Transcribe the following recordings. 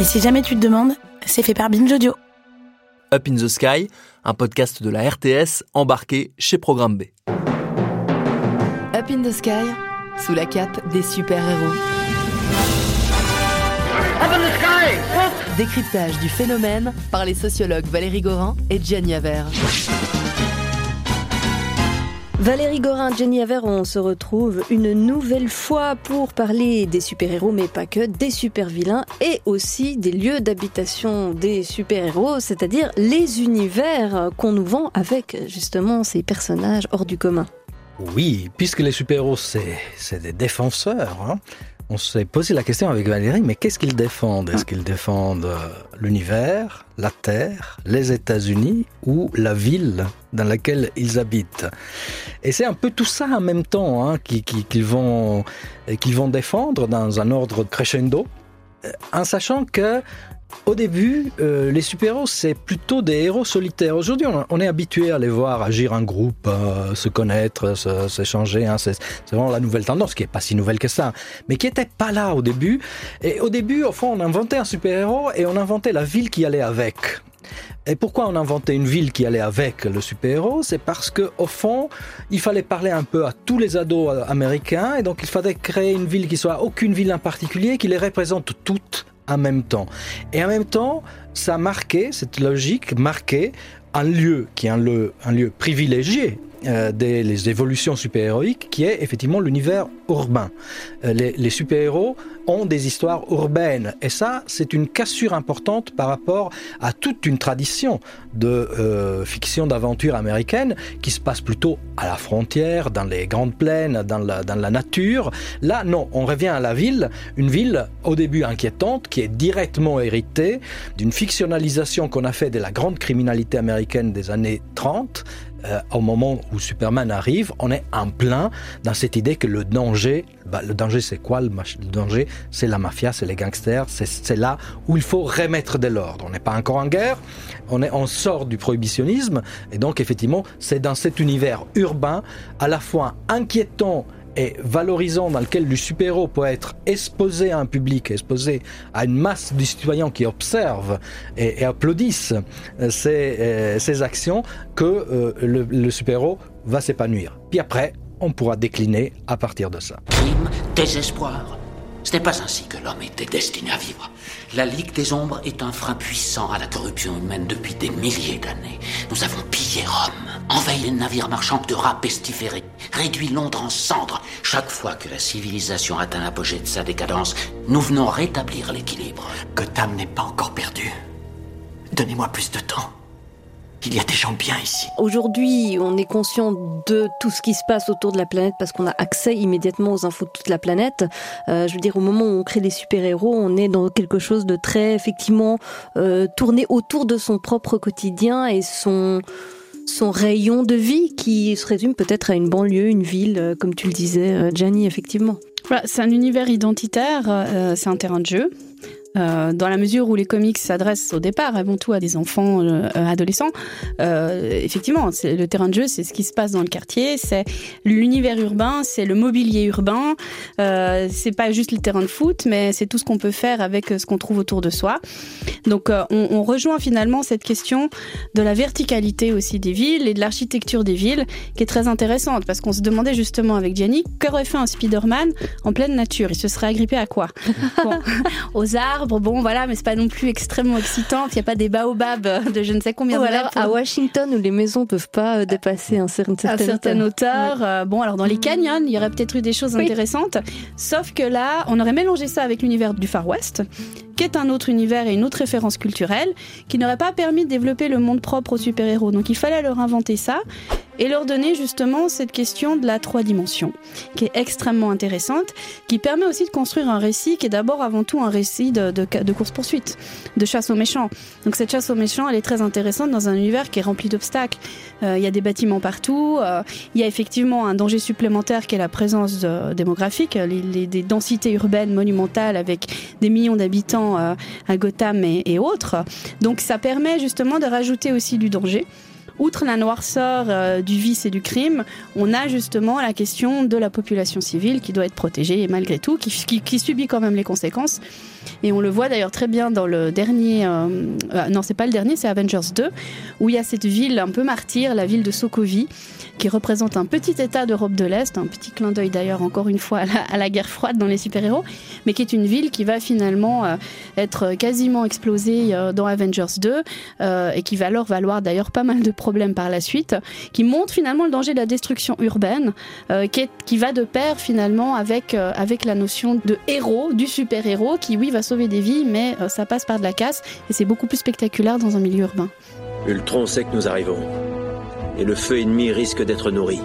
Et si jamais tu te demandes, c'est fait par Binge Audio. Up in the Sky, un podcast de la RTS embarqué chez Programme B. Up in the Sky, sous la cape des super-héros. Décryptage du phénomène par les sociologues Valérie Gorin et Gianni Aver. Valérie Gorin, Jenny Aver, on se retrouve une nouvelle fois pour parler des super-héros, mais pas que, des super-vilains et aussi des lieux d'habitation des super-héros, c'est-à-dire les univers qu'on nous vend avec justement ces personnages hors du commun. Oui, puisque les super-héros, c'est des défenseurs. Hein. On s'est posé la question avec Valérie, mais qu'est-ce qu'ils défendent? Est-ce qu'ils défendent euh, l'univers, la Terre, les États-Unis ou la ville dans laquelle ils habitent? Et c'est un peu tout ça en même temps hein, qu'ils vont, défendre dans un ordre crescendo, euh, en sachant que au début, euh, les super-héros, c'est plutôt des héros solitaires. Aujourd'hui, on, est habitué à les voir agir en groupe, euh, se connaître, s'échanger. Hein. C'est vraiment la nouvelle tendance, qui n'est pas si nouvelle que ça, mais qui n'était pas là au début. Et au début, au fond, on inventait un super-héros et on inventait la ville qui allait avec. Et pourquoi on inventait une ville qui allait avec le super-héros? C'est parce que au fond, il fallait parler un peu à tous les ados euh, américains et donc il fallait créer une ville qui soit aucune ville en particulier, qui les représente toutes même temps. Et en même temps, ça marquait, cette logique marquait un lieu qui est un lieu privilégié euh, des évolutions super-héroïques, qui est effectivement l'univers urbain. Euh, les, les super-héros ont des histoires urbaines, et ça, c'est une cassure importante par rapport à toute une tradition de euh, fiction d'aventure américaine qui se passe plutôt à la frontière, dans les grandes plaines, dans la, dans la nature. Là, non, on revient à la ville, une ville au début inquiétante, qui est directement héritée d'une fictionnalisation qu'on a fait de la grande criminalité américaine des années 30, euh, au moment où Superman arrive, on est en plein dans cette idée que le danger, bah, le danger c'est quoi le, danger C'est la mafia, c'est les gangsters, c'est là où il faut remettre de l'ordre. On n'est pas encore en guerre, on, est, on sort du prohibitionnisme, et donc effectivement c'est dans cet univers urbain à la fois inquiétant et valorisant dans lequel le super-héros peut être exposé à un public, exposé à une masse de citoyens qui observent et, applaudissent euh, ces, euh, ces, actions, que euh, le, le super-héros va s'épanouir. Puis après, on pourra décliner à partir de ça. Crime, désespoir. Ce n'est pas ainsi que l'homme était destiné à vivre. La Ligue des Ombres est un frein puissant à la corruption humaine depuis des milliers d'années. Nous avons pillé Rome, envahi les navires marchands de rats pestiférés, réduit Londres en cendres. Chaque fois que la civilisation atteint l'apogée de sa décadence, nous venons rétablir l'équilibre. Gotham n'est pas encore perdu. Donnez-moi plus de temps. Il y a des gens bien ici. Aujourd'hui, on est conscient de tout ce qui se passe autour de la planète parce qu'on a accès immédiatement aux infos de toute la planète. Euh, je veux dire, au moment où on crée les super-héros, on est dans quelque chose de très, effectivement, euh, tourné autour de son propre quotidien et son son rayon de vie qui se résume peut-être à une banlieue, une ville, euh, comme tu le disais, Gianni, effectivement. Voilà, c'est un univers identitaire, euh, c'est un terrain de jeu. Euh, dans la mesure où les comics s'adressent au départ avant tout à des enfants euh, adolescents, euh, effectivement, c'est le terrain de jeu, c'est ce qui se passe dans le quartier, c'est l'univers urbain, c'est le mobilier urbain, c'est pas juste le terrain de foot, mais c'est tout ce qu'on peut faire avec ce qu'on trouve autour de soi. Donc, on, on rejoint finalement cette question de la verticalité aussi des villes et de l'architecture des villes, qui est très intéressante, parce qu'on se demandait justement avec Gianni, qu'aurait fait un Spider-Man en pleine nature? Il se serait agrippé à quoi? Bon, Aux arbres bon voilà, mais c'est pas non plus extrêmement excitant. Il n'y a pas des baobabs de je ne sais combien Ou de à Washington où les maisons peuvent pas euh, dépasser un certain, à certain. Euh, bon, alors dans les canyons, il y aurait peut-être eu des choses Oui. intéressantes. Sauf que là, on aurait mélangé ça avec l'univers du Far West, qui est un autre univers et une autre référence culturelle, qui n'aurait pas permis de développer le monde propre aux super-héros. Donc il fallait leur inventer ça et leur donner justement cette question de la trois dimensions, qui est extrêmement intéressante, qui permet aussi de construire un récit qui est d'abord avant tout un récit de, de, de course-poursuite, de chasse aux méchants. Donc cette chasse aux méchants, elle est très intéressante dans un univers qui est rempli d'obstacles. Euh, Il y a des bâtiments partout, euh, il y a effectivement un danger supplémentaire qui est la présence de- démographique, les, les- des densités urbaines monumentales avec des millions d'habitants euh, à Gotham et, et autres. Donc ça permet justement de rajouter aussi du danger. Outre la noirceur euh, du vice et du crime, on a justement la question de la population civile qui doit être protégée et malgré tout, qui, subit quand même les conséquences. Et on le voit d'ailleurs très bien dans le dernier, euh, euh, non c'est pas le dernier, c'est Avengers 2, où il y a cette ville un peu martyre, la ville de Sokovie, qui représente un petit état d'Europe de l'Est, un petit clin d'œil d'ailleurs encore une fois à la, à la guerre froide dans les super-héros, mais qui est une ville qui va finalement euh, être quasiment explosée euh, dans Avengers 2 euh, et qui va alors valoir d'ailleurs pas mal de problèmes par la suite, qui montre finalement le danger de la destruction urbaine, euh, qui, est- qui va de pair finalement avec, euh, avec la notion de héros, du super-héros, qui oui va sauver des vies, mais euh, ça passe par de la casse et c'est beaucoup plus spectaculaire dans un milieu urbain. Ultron sait que nous arriverons. Et le feu ennemi risque d'être nourri.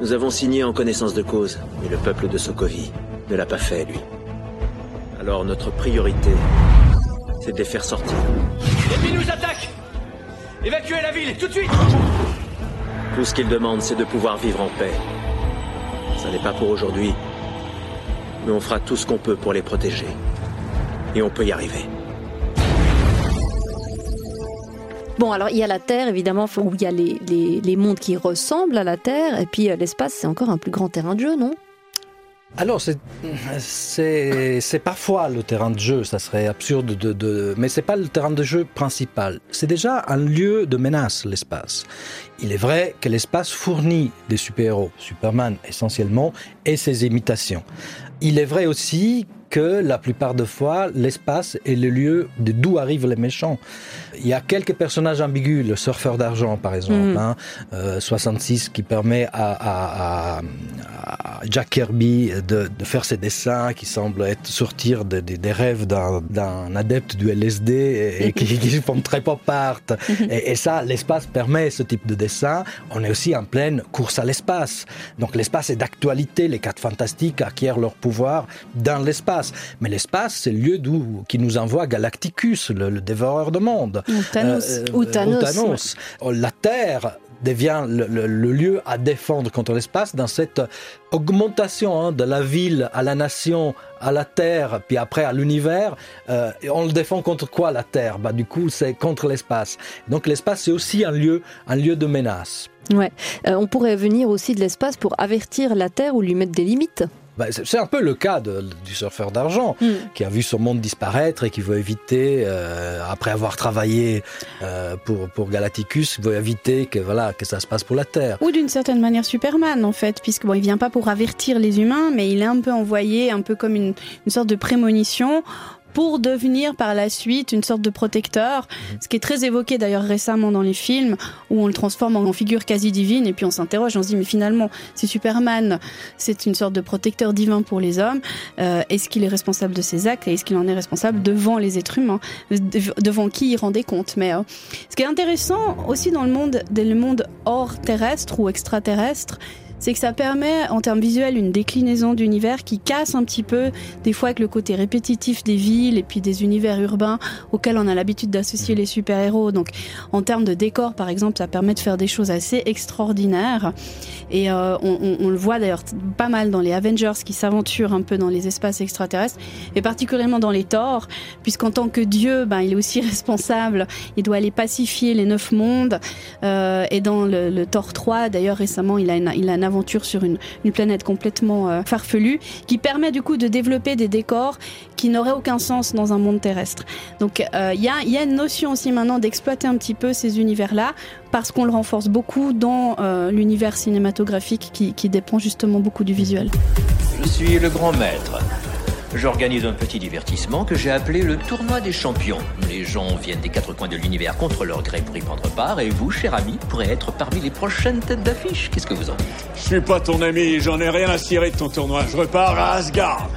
Nous avons signé en connaissance de cause, mais le peuple de Sokovie ne l'a pas fait, lui. Alors notre priorité, c'est de les faire sortir. L'ennemi nous attaque Évacuez la ville, tout de suite Tout ce qu'ils demandent, c'est de pouvoir vivre en paix. Ça n'est pas pour aujourd'hui, mais on fera tout ce qu'on peut pour les protéger. Et on peut y arriver. Bon, alors il y a la Terre, évidemment, où il y a les, les, les mondes qui ressemblent à la Terre, et puis euh, l'espace, c'est encore un plus grand terrain de jeu, non? Alors, c'est- parfois le terrain de jeu, ça serait absurde de... de mais c'est pas le terrain de jeu principal. C'est déjà un lieu de menace, l'espace. Il est vrai que l'espace fournit des super-héros, Superman essentiellement, et ses imitations. Il est vrai aussi que la plupart des fois, l'espace est le lieu d'où arrivent les méchants. Il y a quelques personnages ambigus, le surfeur d'argent par exemple, Mm. hein, euh, 66 qui permet à, à- à- à Jack Kirby de, de faire ses dessins qui semblent être sortir de- de- des rêves d'un d'un adepte du LSD et, et qui, qui font très pop art. Et, et ça, l'espace permet ce type de dessin. On est aussi en pleine course à l'espace. Donc l'espace est d'actualité. Les quatre fantastiques acquièrent leur pouvoir dans l'espace. Mais l'espace, c'est le lieu d'où qui nous envoie Galacticus, le, le dévoreur de monde. Ou Thanos. Ou Thanos, Thanos. Oh, La Terre devient le, le- le lieu à défendre contre l'espace dans cette augmentation hein, de la ville à la nation, à la Terre, puis après à l'univers. Euh, on le défend contre quoi la Terre? Bah, Du coup, c'est contre l'espace. Donc l'espace, c'est aussi un lieu, un lieu de menace. Ouais. Euh, on pourrait venir aussi de l'espace pour avertir la Terre ou lui mettre des limites. Bah, c'est un peu le cas de- du surfeur d'argent Mm. qui a vu son monde disparaître et qui veut éviter, euh, après avoir travaillé euh, pour, pour Galacticus, veut éviter que, voilà, que ça se passe pour la Terre. Ou d'une certaine manière Superman en fait, puisque bon, il vient pas pour avertir les humains, mais il est un peu envoyé, un peu comme une, une sorte de prémonition pour devenir par la suite une sorte de protecteur, ce qui est très évoqué d'ailleurs récemment dans les films, où on le transforme en figure quasi divine, et puis on s'interroge, on se dit mais finalement, si Superman, c'est une sorte de protecteur divin pour les hommes, euh, est-ce qu'il est responsable de ses actes et est-ce qu'il en est responsable devant les êtres humains, Dev- devant qui il rend des comptes Mais euh, ce qui est intéressant aussi dans le monde, dans le monde hors terrestre ou extraterrestre, c'est que ça permet en termes visuels une déclinaison d'univers qui casse un petit peu des fois avec le côté répétitif des villes et puis des univers urbains auxquels on a l'habitude d'associer les super-héros. Donc en termes de décor par exemple, ça permet de faire des choses assez extraordinaires. Et euh, on, on, on, le voit d'ailleurs pas mal dans les Avengers qui s'aventurent un peu dans les espaces extraterrestres et particulièrement dans les Thor puisqu'en tant que dieu, ben, il est aussi responsable, il doit aller pacifier les neuf mondes. Euh, et dans le, le Thor 3 d'ailleurs récemment il a il a aventure sur une, planète complètement euh, farfelue qui permet du coup de développer des décors qui n'auraient aucun sens dans un monde terrestre. Donc euh, il y, a, y, a, une notion aussi maintenant d'exploiter un petit peu ces univers-là parce qu'on le renforce beaucoup dans euh, l'univers cinématographique qui, qui dépend justement beaucoup du visuel. Je suis le grand maître. J'organise un petit divertissement que j'ai appelé le tournoi des champions. Les gens viennent des quatre coins de l'univers contre leur gré pour y prendre part, et vous, cher ami, pourrez être parmi les prochaines têtes d'affiche. Qu'est-ce que vous en dites? Je suis pas ton ami, j'en ai rien à cirer de ton tournoi. Je repars à Asgard.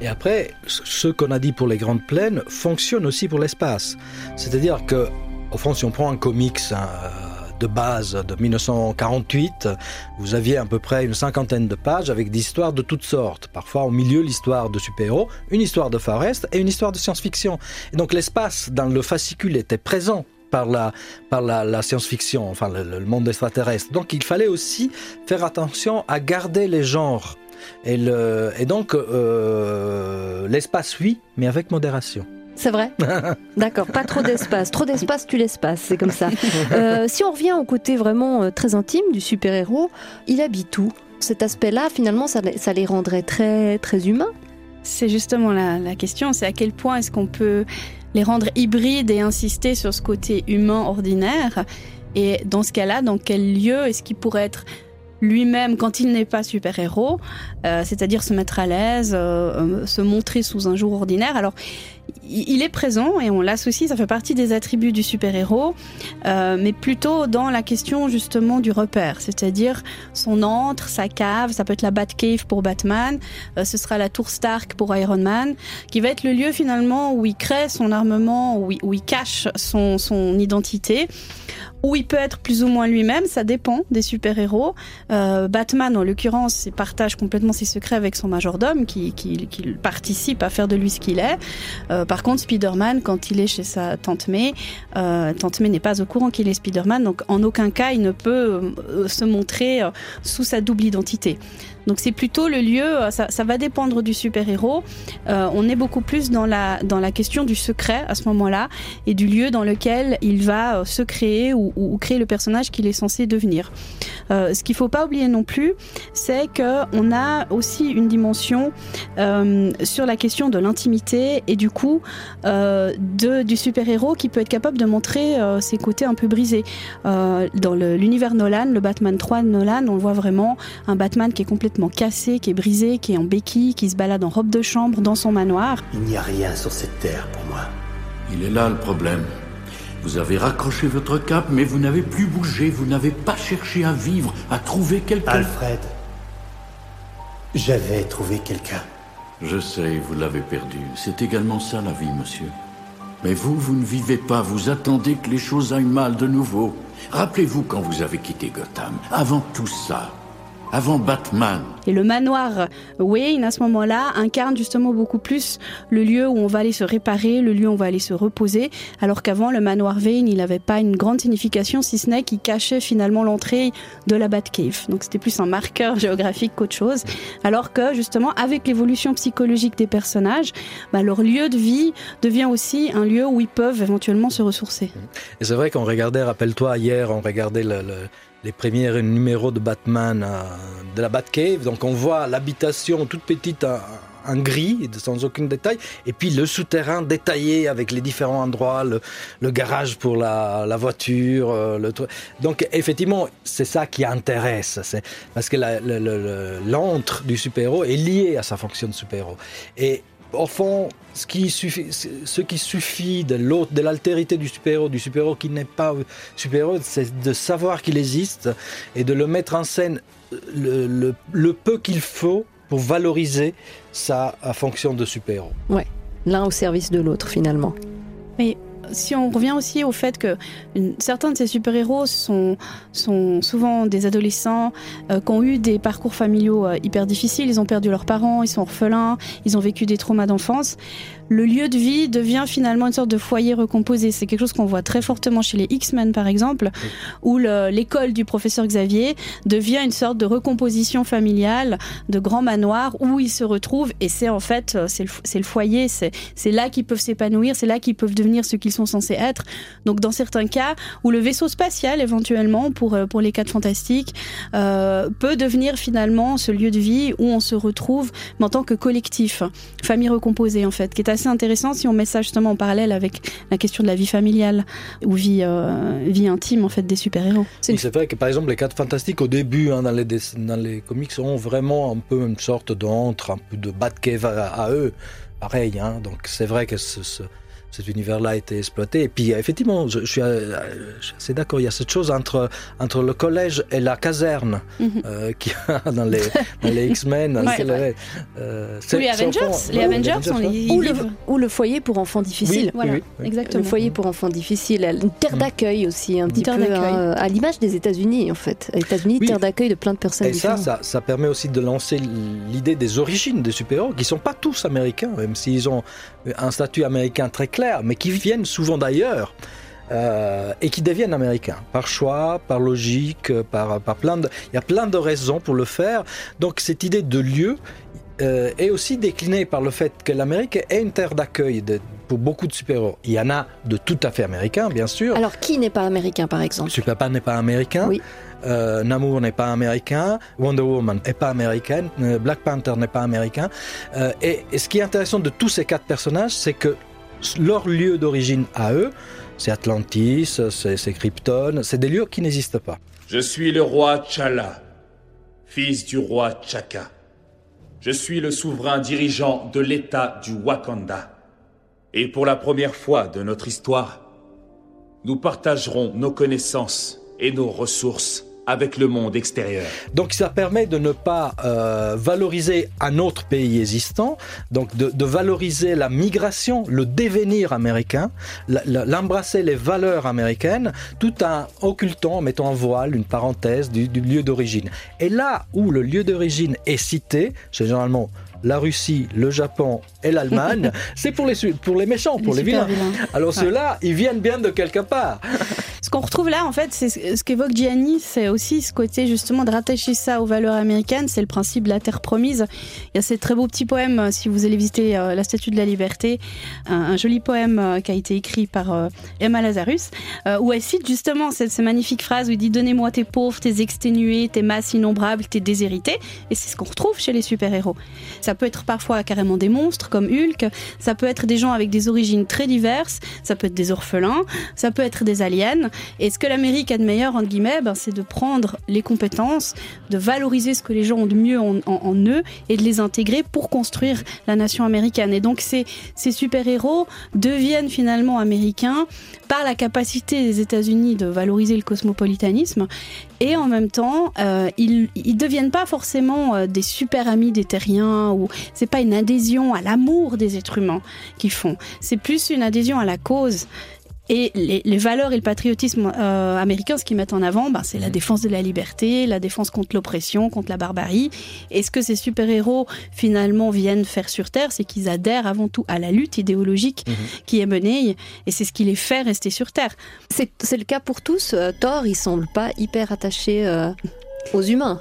Et après, ce qu'on a dit pour les grandes plaines fonctionne aussi pour l'espace. C'est-à-dire que, au fond, si on prend un comics, un, de base de 1948, vous aviez à peu près une cinquantaine de pages avec des histoires de toutes sortes. Parfois au milieu l'histoire de super-héros, une histoire de Far West et une histoire de science-fiction. Et donc l'espace dans le fascicule était présent par la, par la, science-fiction, enfin le, monde extraterrestre. Donc il fallait aussi faire attention à garder les genres. Et donc euh, l'espace oui, mais avec modération. C'est vrai D'accord, pas trop d'espace. Trop d'espace, tu l'espace, c'est comme ça. Euh, si on revient au côté vraiment euh, très intime du super-héros, il habite où Cet aspect-là, finalement, ça, ça, les rendrait très, très humains? C'est justement la, la question, c'est à quel point est-ce qu'on peut les rendre hybrides et insister sur ce côté humain ordinaire? Et dans ce cas-là, dans quel lieu est-ce qu'il pourrait être lui-même quand il n'est pas super-héros, euh, c'est-à-dire se mettre à l'aise, euh, se montrer sous un jour ordinaire? Alors, il est présent et on l'associe, ça fait partie des attributs du super-héros, euh, mais plutôt dans la question justement du repère, c'est-à-dire son antre, sa cave, ça peut être la Batcave pour Batman, euh, ce sera la tour Stark pour Iron Man, qui va être le lieu finalement où il crée son armement, où il, cache son identité où il peut être plus ou moins lui-même, ça dépend des super-héros. Euh, Batman, en l'occurrence, il partage complètement ses secrets avec son majordome, qui, qui, qui participe à faire de lui ce qu'il est. Euh, par contre, Spider-Man, quand il est chez sa tante May, euh, tante May n'est pas au courant qu'il est Spider-Man, donc en aucun cas il ne peut se montrer sous sa double identité. Donc c'est plutôt le lieu, ça, ça va dépendre du super-héros. Euh, on est beaucoup plus dans la, question du secret à ce moment-là et du lieu dans lequel il va se créer ou, créer le personnage qu'il est censé devenir. Euh, ce qu'il faut pas oublier non plus, c'est que on a aussi une dimension euh, sur la question de l'intimité et du coup euh, du super-héros qui peut être capable de montrer euh, ses côtés un peu brisés. Euh, dans l'univers Nolan, le Batman 3 de Nolan, on voit vraiment un Batman qui est complètement cassé, qui est brisé, qui est en béquille, qui se balade en robe de chambre dans son manoir. Il n'y a rien sur cette terre pour moi. Il est là le problème. Vous avez raccroché votre cape, mais vous n'avez plus bougé, vous n'avez pas cherché à vivre, à trouver quelqu'un. Alfred, j'avais trouvé quelqu'un. Je sais, vous l'avez perdu. C'est également ça la vie, monsieur. Mais vous, vous ne vivez pas, vous attendez que les choses aillent mal de nouveau. Rappelez-vous quand vous avez quitté Gotham. Avant tout ça, avant Batman. Et le manoir Wayne, à ce moment-là, incarne justement beaucoup plus le lieu où on va aller se réparer, le lieu où on va aller se reposer, alors qu'avant, le manoir Wayne, il n'avait pas une grande signification, si ce n'est qu'il cachait finalement l'entrée de la Batcave. Donc c'était plus un marqueur géographique qu'autre chose. Alors que, justement, avec l'évolution psychologique des personnages, bah, leur lieu de vie devient aussi un lieu où ils peuvent éventuellement se ressourcer. Et c'est vrai qu'on regardait, rappelle-toi, hier, on regardait le... le les premiers numéros de Batman euh, de la Batcave. Donc on voit l'habitation toute petite en, gris, sans aucun détail, et puis le souterrain détaillé avec les différents endroits, le, garage pour la, la voiture. euh, Le Donc effectivement, c'est ça qui intéresse, c'est parce que l'antre du super-héros est lié à sa fonction de super-héros. Et au fond, ce qui suffit, ce qui suffit de l'autre, de l'altérité du super-héros, du super-héros qui n'est pas super-héros, c'est de savoir qu'il existe et de le mettre en scène le, le, le peu qu'il faut pour valoriser sa fonction de super-héros. Ouais, l'un au service de l'autre finalement. Mais si on revient aussi au fait que certains de ces super-héros sont, sont souvent des adolescents euh, qui ont eu des parcours familiaux euh, hyper difficiles, ils ont perdu leurs parents, ils sont orphelins, ils ont vécu des traumas d'enfance, le lieu de vie devient finalement une sorte de foyer recomposé. C'est quelque chose qu'on voit très fortement chez les X-Men par exemple, où le- l'école du professeur Xavier devient une sorte de recomposition familiale, de grand manoir où ils se retrouvent et c'est en fait euh, c'est le, foyer, c'est là qu'ils peuvent s'épanouir, c'est là qu'ils peuvent devenir ce qu'ils sont censés être. Donc dans certains cas où le vaisseau spatial éventuellement pour euh, pour les quatre fantastiques euh, peut devenir finalement ce lieu de vie où on se retrouve mais en tant que collectif, famille recomposée en fait, qui est assez intéressant si on met ça justement en parallèle avec la question de la vie familiale ou vie euh, vie intime en fait des super-héros. C'est vrai que par exemple les 4 fantastiques au début hein, dans, les dans les comics ont vraiment un peu une sorte d'antre, un peu de Batcave à, à eux, pareil. Hein, donc c'est vrai que ce- cet univers-là a été exploité. Et puis effectivement, je, je suis, euh, je suis assez d'accord, il y a cette chose entre, entre le collège et la caserne Mhm. euh, qu'il y a dans les, dans les X-Men. dans Ouais. euh, Ou c'est- les Avengers, les ouais, Avengers, les- Ou le, ou le foyer pour enfants difficiles. Oui, Voilà, oui, oui. exactement. Le foyer pour enfants difficiles, une terre Mm. d'accueil aussi, un petit terre peu, d'accueil. hein, à l'image des États-Unis en fait. Les États-Unis, Oui. terre d'accueil de plein de personnes Et ça, différentes. ça, ça permet aussi de lancer l'idée des origines des super-héros, qui sont pas tous américains, même s'ils ont un statut américain très clair, mais qui viennent souvent d'ailleurs. euh, et qui deviennent américains par choix, par logique, par, par plein de, il y a plein de raisons pour le faire. Donc cette idée de lieu euh, est aussi déclinée par le fait que l'Amérique est une terre d'accueil pour beaucoup de super-héros. Il y en a de tout à fait américains, bien sûr. Alors qui n'est pas américain par exemple? Superman n'est pas américain. Oui. Euh, Namor n'est pas américain. Wonder Woman n'est pas américaine. Black Panther n'est pas américain. Euh, et, et ce qui est intéressant de tous ces quatre personnages, c'est que leur lieu d'origine à eux, c'est Atlantis, c'est Krypton, c'est des lieux qui n'existent pas. Je suis le roi T'Challa, fils du roi T'Chaka. Je suis le souverain dirigeant de l'État du Wakanda. Et pour la première fois de notre histoire, nous partagerons nos connaissances et nos ressources avec le monde extérieur. Donc ça permet de ne pas euh, valoriser un autre pays existant, donc de, valoriser la migration, le devenir américain, l'embrasser les valeurs américaines, tout en occultant, en mettant en voile une parenthèse du lieu d'origine. Et là où le lieu d'origine est cité, c'est généralement la Russie, le Japon et l'Allemagne, c'est pour les, pour les méchants, pour les, super vilains. vilains. Alors Ouais. ceux-là, ils viennent bien de quelque part. Ce qu'on retrouve là, en fait, c'est ce qu'évoque Gianni, c'est aussi ce côté justement de rattacher ça aux valeurs américaines, c'est le principe de la terre promise. Il y a ces très beau petit poème, euh, si vous allez visiter euh, la Statue de la Liberté, un, un joli poème euh, qui a été écrit par euh, Emma Lazarus, où elle cite justement cette, ces magnifiques phrases où il dit Donnez-moi tes pauvres, tes exténués, tes masses innombrables, tes déshérités. Et c'est ce qu'on retrouve chez les super-héros. Ça peut être parfois carrément des monstres comme Hulk, ça peut être des gens avec des origines très diverses, ça peut être des orphelins, ça peut être des aliens. Et ce que l'Amérique a de meilleur, entre guillemets, ben, c'est de prendre les compétences, de valoriser ce que les gens ont de mieux en, eux et de les intégrer pour construire la nation américaine. Et donc ces, super-héros deviennent finalement américains par la capacité des États-Unis de valoriser le cosmopolitanisme et en même temps, euh, ils, ils deviennent pas forcément euh, des super amis des terriens ou c'est pas une adhésion à l'amour des êtres humains qu'ils font. C'est plus une adhésion à la cause. Et les, les valeurs et le patriotisme euh, américain, ce qu'ils mettent en avant, ben, c'est la défense de la liberté, la défense contre l'oppression, contre la barbarie. Et ce que ces super-héros finalement viennent faire sur Terre, c'est qu'ils adhèrent avant tout à la lutte idéologique qui est menée, et c'est ce qui les fait rester sur Terre. C'est c'est le cas pour tous. Euh, Thor, il semble pas hyper attaché euh, aux humains.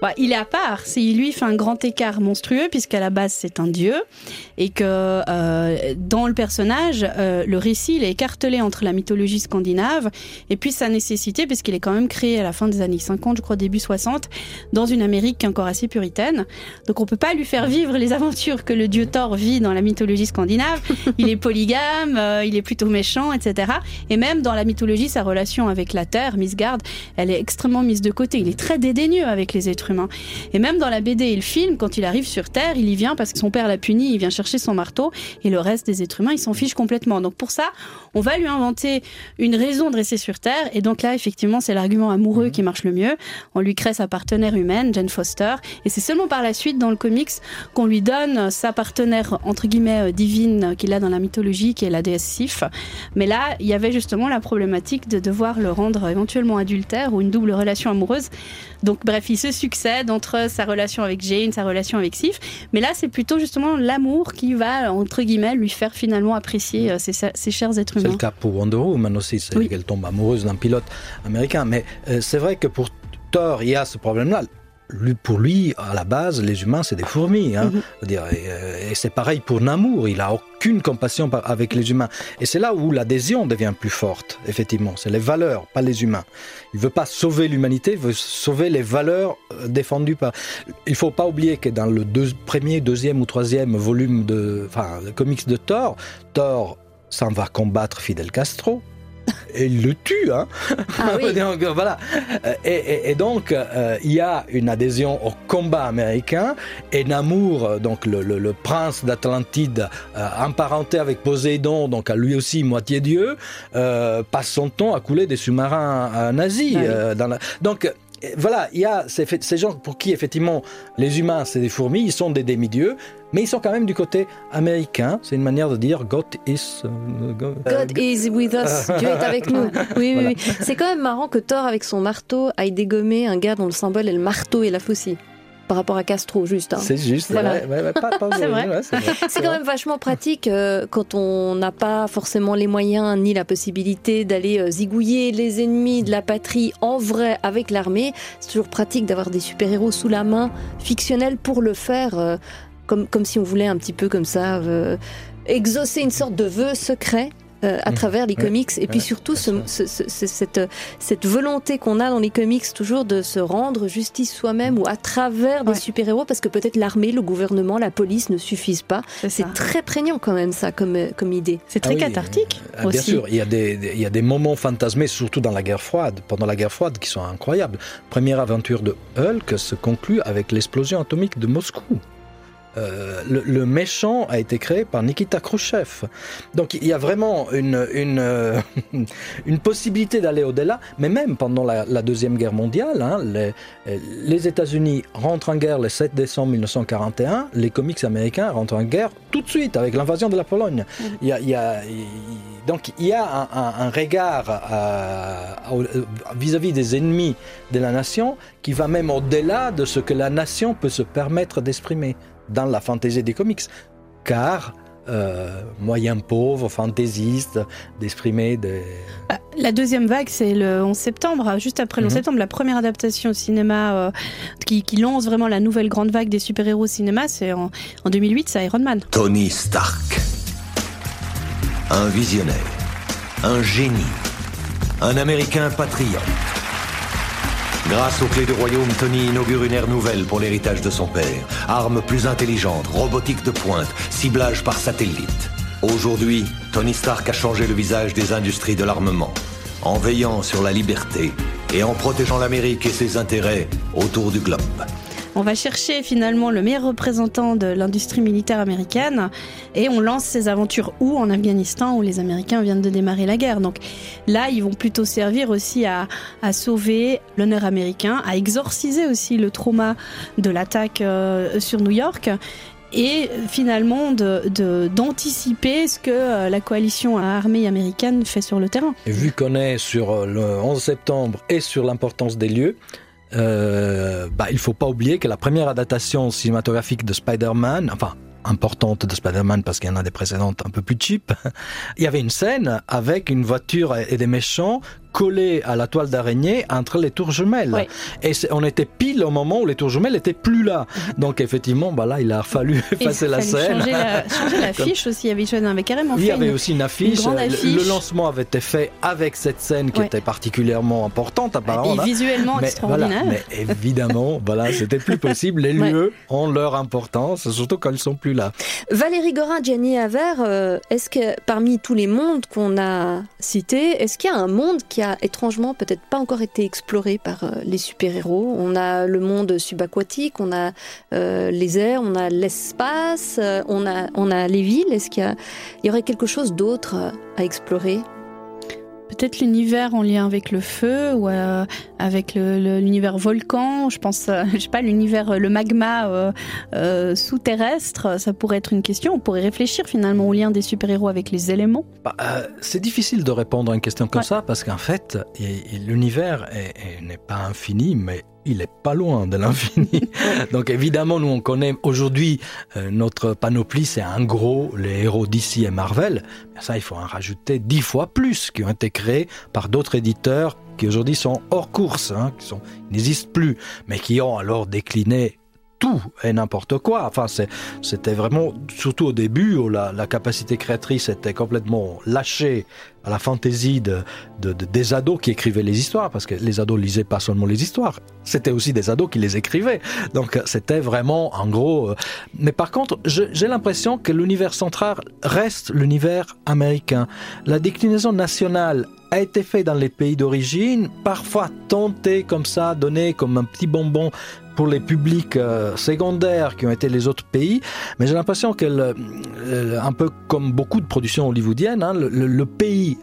Bah, il est à part. C'est lui fait un grand écart monstrueux puisqu'à la base c'est un dieu et que euh, dans le personnage, euh, le récit il est écartelé entre la mythologie scandinave et puis sa nécessité puisqu'il est quand même créé à la fin des années 50, je crois début 60, dans une Amérique encore assez puritaine. Donc on peut pas lui faire vivre les aventures que le dieu Thor vit dans la mythologie scandinave. Il est polygame, euh, il est plutôt méchant, etc. Et même dans la mythologie, sa relation avec la Terre, Misgard, elle est extrêmement mise de côté. Il est très dédaigneux avec les êtres Et même dans la BD et le film, quand il arrive sur Terre, il y vient parce que son père l'a puni, il vient chercher son marteau, et le reste des êtres humains, ils s'en fichent complètement. Donc pour ça, on va lui inventer une raison de rester sur Terre, et donc là, effectivement, c'est l'argument amoureux Mhm. qui marche le mieux. On lui crée sa partenaire humaine, Jane Foster, et c'est seulement par la suite, dans le comics, qu'on lui donne sa partenaire, entre guillemets, euh, divine qu'il a dans la mythologie, qui est la déesse Sif. Mais là, il y avait justement la problématique de devoir le rendre éventuellement adultère ou une double relation amoureuse. Donc bref, il se succède entre sa relation avec Jane, sa relation avec Sif. Mais là, c'est plutôt justement l'amour qui va, entre guillemets, lui faire finalement apprécier euh, ses, ses chers êtres C'est humains. le cas pour Wonder Woman aussi, c'est Oui. qu'elle tombe amoureuse d'un pilote américain. Mais euh, c'est vrai que pour Thor, il y a ce problème-là. Lui, pour lui, à la base, les humains, c'est des fourmis. Hein. Mhm. Et, euh, et c'est pareil pour Namor, il a aucune compassion avec les humains. Et c'est là où l'adhésion devient plus forte, effectivement. C'est les valeurs, pas les humains. Il veut pas sauver l'humanité, il veut sauver les valeurs euh, défendues par... Il faut pas oublier que dans le deux- premier, deuxième ou troisième volume de, enfin, le comics de Thor, Thor s'en va combattre Fidel Castro. Et il le tue, hein Ah oui. Donc, euh, voilà. Euh, Et, et- et donc, euh, il y a une adhésion au combat américain. Et Namur, donc le, le- le prince d'Atlantide, euh, emparenté avec Poséidon, donc à lui aussi moitié dieu, euh, passe son temps à couler des sous-marins nazis. Ah oui. euh, dans la... Donc, voilà, il y a ces, ces gens pour qui, effectivement, les humains, c'est des fourmis, ils sont des demi-dieux, mais ils sont quand même du côté américain. C'est une manière de dire God is. euh, God, God is with us. Dieu est avec nous. Oui, oui, oui. C'est quand même marrant que Thor, avec son marteau, aille dégommer un gars dont le symbole est le marteau et la faucille. Par rapport à Castro, juste. hein. C'est juste, Voilà. ouais, ouais, ouais, pas, pas C'est vrai. ouais, c'est quand même vachement pratique euh, quand on n'a pas forcément les moyens ni la possibilité d'aller euh, zigouiller les ennemis de la patrie en vrai avec l'armée. C'est toujours pratique d'avoir des super-héros sous la main fictionnels pour le faire, euh, comme, comme si on voulait un petit peu comme ça euh, exaucer une sorte de vœu secret. Euh, à Mmh. travers les Ouais. comics et puis surtout ce- ce- ce- ce- cette, cette volonté qu'on a dans les comics toujours de se rendre justice soi-même ou à travers des super-héros parce que peut-être l'armée, le gouvernement, la police ne suffisent pas. C'est très prégnant quand même ça comme, euh, comme idée. C'est très Ah oui, cathartique Ah, bien sûr, il y, a des, des- il y a des moments fantasmés, surtout dans la guerre froide, pendant la guerre froide, qui sont incroyables. Première aventure de Hulk se conclut avec l'explosion atomique de Moscou. Euh, le, le méchant a été créé par Nikita Khrouchtchev. Donc il y a vraiment une, une, euh, une possibilité d'aller au-delà, mais même pendant la, la Deuxième Guerre mondiale, hein, les, les États-Unis rentrent en guerre le 7 décembre 1941, les comics américains rentrent en guerre tout de suite avec l'invasion de la Pologne. Il y a, il y a- il- donc il y a un, un- un regard au- vis-à-vis des ennemis de la nation qui va même au-delà de ce que la nation peut se permettre d'exprimer dans la fantaisie des comics. Car euh, moyen pauvre, fantaisiste, d'exprimer des... La deuxième vague, c'est le 11 septembre, juste après le 11 Mhm. septembre, la première adaptation au cinéma euh, qui, qui lance vraiment la nouvelle grande vague des super-héros au cinéma, c'est en, en 2008, c'est Iron Man. Tony Stark. Un visionnaire. Un génie. Un Américain patriote. Grâce aux clés du royaume, Tony inaugure une ère nouvelle pour l'héritage de son père. Armes plus intelligentes, robotique de pointe, ciblage par satellite. Aujourd'hui, Tony Stark a changé le visage des industries de l'armement, en veillant sur la liberté et en protégeant l'Amérique et ses intérêts autour du globe. On va chercher finalement le meilleur représentant de l'industrie militaire américaine et on lance ses aventures où En Afghanistan, où les Américains viennent de démarrer la guerre. Donc là, ils vont plutôt servir aussi à, sauver l'honneur américain, à exorciser aussi le trauma de l'attaque euh, sur New York et finalement d'anticiper ce que euh, la coalition armée américaine fait sur le terrain. Et vu qu'on est sur euh, le 11 septembre et sur l'importance des lieux, euh, bah, il faut pas oublier que la première adaptation cinématographique de Spider-Man, enfin importante de Spider-Man parce qu'il y en a des précédentes un peu plus cheap, il y avait une scène avec une voiture et des méchants collés à la toile d'araignée entre les tours jumelles. Et on était pile au moment où les tours jumelles étaient plus là. Donc effectivement, bah là, il a fallu effacer la scène. changer la- changer l'affiche aussi. Il y avait, carrément Il y fait avait une- aussi une affiche. une Le- affiche. Le lancement avait été fait avec cette scène qui Ouais. était particulièrement importante apparemment. Et là. visuellement mais, extraordinaire. voilà, mais évidemment, voilà, c'était plus possible. Les Ouais. lieux ont leur importance, surtout quand ils sont plus là. Valérie Gorin, Jenny Aver, euh, est-ce que parmi tous les mondes qu'on a cités, est-ce qu'il y a un monde qui a étrangement peut-être pas encore été exploré par euh, les super-héros. On a le monde subaquatique, on a euh, les airs, on a l'espace, euh, on, a, on a les villes. Est-ce qu'il y, aurait quelque chose d'autre à explorer? Peut-être l'univers en lien avec le feu ou euh, avec l'univers volcan. Je pense, euh, je sais pas, l'univers, euh, le magma euh, sous-terrestre. Ça pourrait être une question. On pourrait réfléchir finalement au lien des super-héros avec les éléments. Bah, c'est difficile de répondre à une question comme ça parce qu'en fait, l'univers est- est- n'est pas infini, mais il est pas loin de l'infini. Donc évidemment, nous on connaît aujourd'hui euh, notre panoplie, c'est en gros les héros d'ici et Marvel. Mais ça, il faut en rajouter dix fois plus qui ont été créés par d'autres éditeurs qui aujourd'hui sont hors course, hein, qui sont qui n'existent plus, mais qui ont alors décliné tout et n'importe quoi. Enfin, c'était vraiment, surtout au début, où la, la capacité créatrice était complètement lâchée à la fantaisie de, de- de- des ados qui écrivaient les histoires, parce que les ados lisaient pas seulement les histoires, c'était aussi des ados qui les écrivaient. Donc c'était vraiment, en gros... euh, Mais par contre, j'ai l'impression que l'univers central reste l'univers américain. La déclinaison nationale a été faite dans les pays d'origine, parfois tentée comme ça, donnée comme un petit bonbon pour les publics euh, secondaires qui ont été les autres pays, mais j'ai l'impression que, le- le- un peu comme beaucoup de productions hollywoodiennes, hein, le- le pays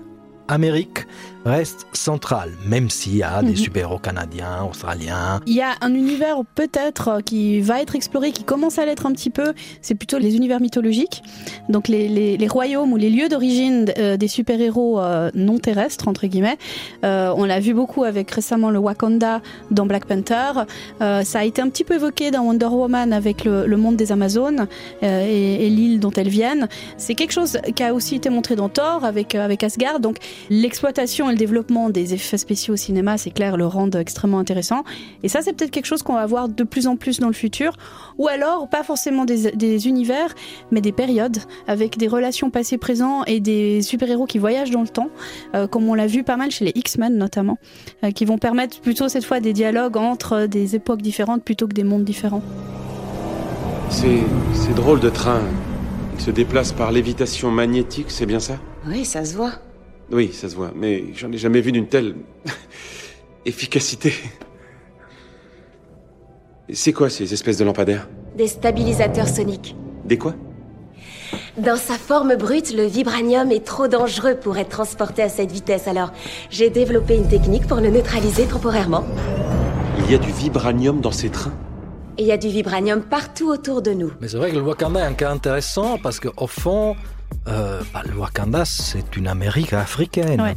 Amérique reste central, même s'il y a des Mhm. super-héros canadiens, australiens. Il y a un univers peut-être euh, qui va être exploré, qui commence à l'être un petit peu. C'est plutôt les univers mythologiques, donc les, les- les royaumes ou les lieux d'origine euh, des super-héros euh, non terrestres entre guillemets. Euh, on l'a vu beaucoup avec récemment le Wakanda dans Black Panther. Euh, ça a été un petit peu évoqué dans Wonder Woman avec le, le monde des Amazones euh, et, et l'île dont elles viennent. C'est quelque chose qui a aussi été montré dans Thor avec avec Asgard. Donc l'exploitation et le développement des effets spéciaux au cinéma, c'est clair, le rendent extrêmement intéressant. Et ça, c'est peut-être quelque chose qu'on va voir de plus en plus dans le futur. Ou alors, pas forcément des, des univers, mais des périodes, avec des relations passé-présent et des super-héros qui voyagent dans le temps, euh, comme on l'a vu pas mal chez les X-Men notamment, euh, qui vont permettre plutôt cette fois des dialogues entre des époques différentes plutôt que des mondes différents. C'est. c'est drôle de train. Il se déplace par lévitation magnétique, c'est bien ça? Oui, ça se voit. Oui, ça se voit, mais j'en ai jamais vu d'une telle. efficacité. C'est quoi ces espèces de lampadaires? Des stabilisateurs soniques. Des quoi? Dans sa forme brute, le vibranium est trop dangereux pour être transporté à cette vitesse, alors j'ai développé une technique pour le neutraliser temporairement. Il y a du vibranium dans ces trains? Il y a du vibranium partout autour de nous. Mais c'est vrai que le Wakanda est un cas intéressant parce qu'au fond, euh, le Wakanda, c'est une Amérique africaine.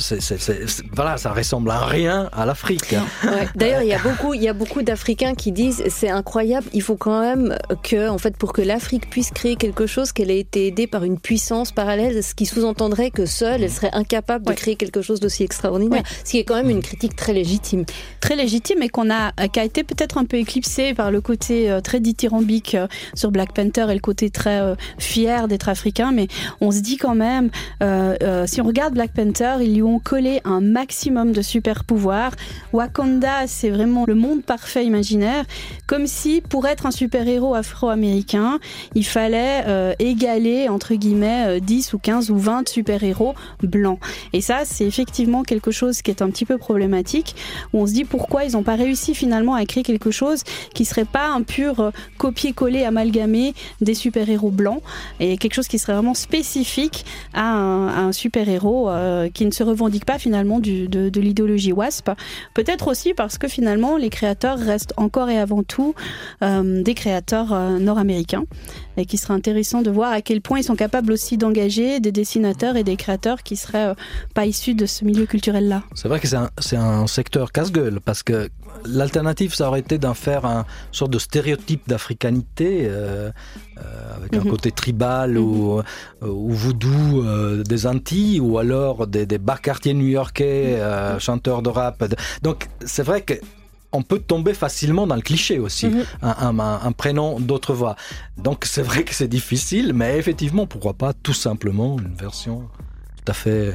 C'est- c'est- c'est- c'est- voilà, ça ressemble à rien à l'Afrique. Ouais. D'ailleurs, il y a beaucoup, il y a beaucoup d'Africains qui disent c'est incroyable. Il faut quand même que, en fait, pour que l'Afrique puisse créer quelque chose, qu'elle ait été aidée par une puissance parallèle, ce qui sous-entendrait que seule, elle serait incapable de créer quelque chose d'aussi extraordinaire. Ce qui est quand même une critique très légitime. Très légitime et qu'on a, qui a été peut-être un peu éclipsé par le côté euh, très dithyrambique euh, sur Black Panther et le côté très euh, fier d'être africain. Mais on se dit quand même, euh, euh, si on regarde Black Panther, ils lui ont collé un maximum de super pouvoirs. Wakanda, c'est vraiment le monde parfait imaginaire. Comme si pour être un super-héros afro-américain, il fallait euh, égaler, entre guillemets, euh, 10 ou 15 ou 20 super-héros blancs. Et ça, c'est effectivement quelque chose qui est un petit peu problématique, où on se dit pourquoi ils n'ont pas réussi finalement à créer quelque chose qui serait pas un pur euh, copier-coller amalgamé des super-héros blancs, et quelque chose qui serait vraiment spécifique à un, super-héros euh, qui ne se revendique pas finalement de, l'idéologie WASP. Peut-être aussi parce que finalement les créateurs restent encore et avant tout euh, des créateurs euh, nord-américains et qui serait intéressant de voir à quel point ils sont capables aussi d'engager des dessinateurs et des créateurs qui seraient euh, pas issus de ce milieu culturel-là. C'est vrai que c'est un, un secteur casse-gueule parce que l'alternative, ça aurait été d'en faire un sorte de stéréotype d'africanité euh, euh, avec un Mhm. côté tribal ou, euh, ou voodoo euh, des Antilles ou alors des, des bas quartiers new-yorkais, euh, chanteurs de rap. Donc c'est vrai que on peut tomber facilement dans le cliché aussi, Mhm. un, un- un- un prénom d'autre voix. Donc c'est vrai que c'est difficile, mais effectivement, pourquoi pas tout simplement une version tout à fait euh,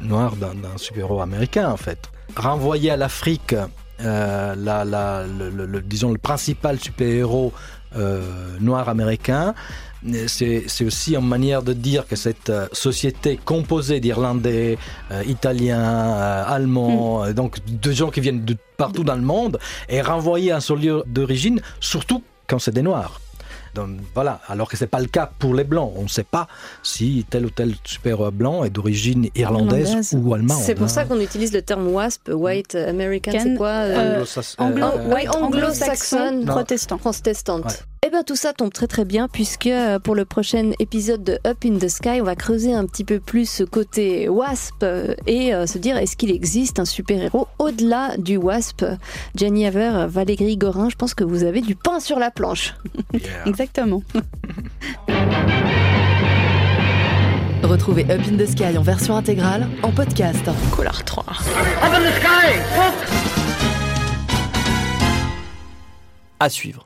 noire d'un super-héros américain en fait. Renvoyer à l'Afrique, euh, la, la- le, le- le- disons le principal super-héros euh, noir américain, c'est c'est aussi une manière de dire que cette euh, société composée d'Irlandais, euh, Italiens, euh, Allemands, euh, donc de gens qui viennent de partout dans le monde, est renvoyée à son lieu d'origine, surtout quand c'est des Noirs. Donc, voilà, alors que c'est pas le cas pour les blancs. On ne sait pas si tel ou tel super blanc est d'origine irlandaise, Irlandaise. ou allemande. C'est pour hein. ça qu'on utilise le terme WASP, White American, Can- c'est quoi euh, anglo- euh, anglo-saxonne, protestant. protestante. Ouais. Eh bien tout ça tombe très très bien puisque euh, pour le prochain épisode de Up in the Sky, on va creuser un petit peu plus ce côté WASP euh, et euh, se dire est-ce qu'il existe un super-héros au-delà du WASP Jenny Haver, Valérie Gorin, je pense que vous avez du pain sur la planche. Exactement. Retrouvez Up in the Sky en version intégrale en podcast. Collar 3. À suivre.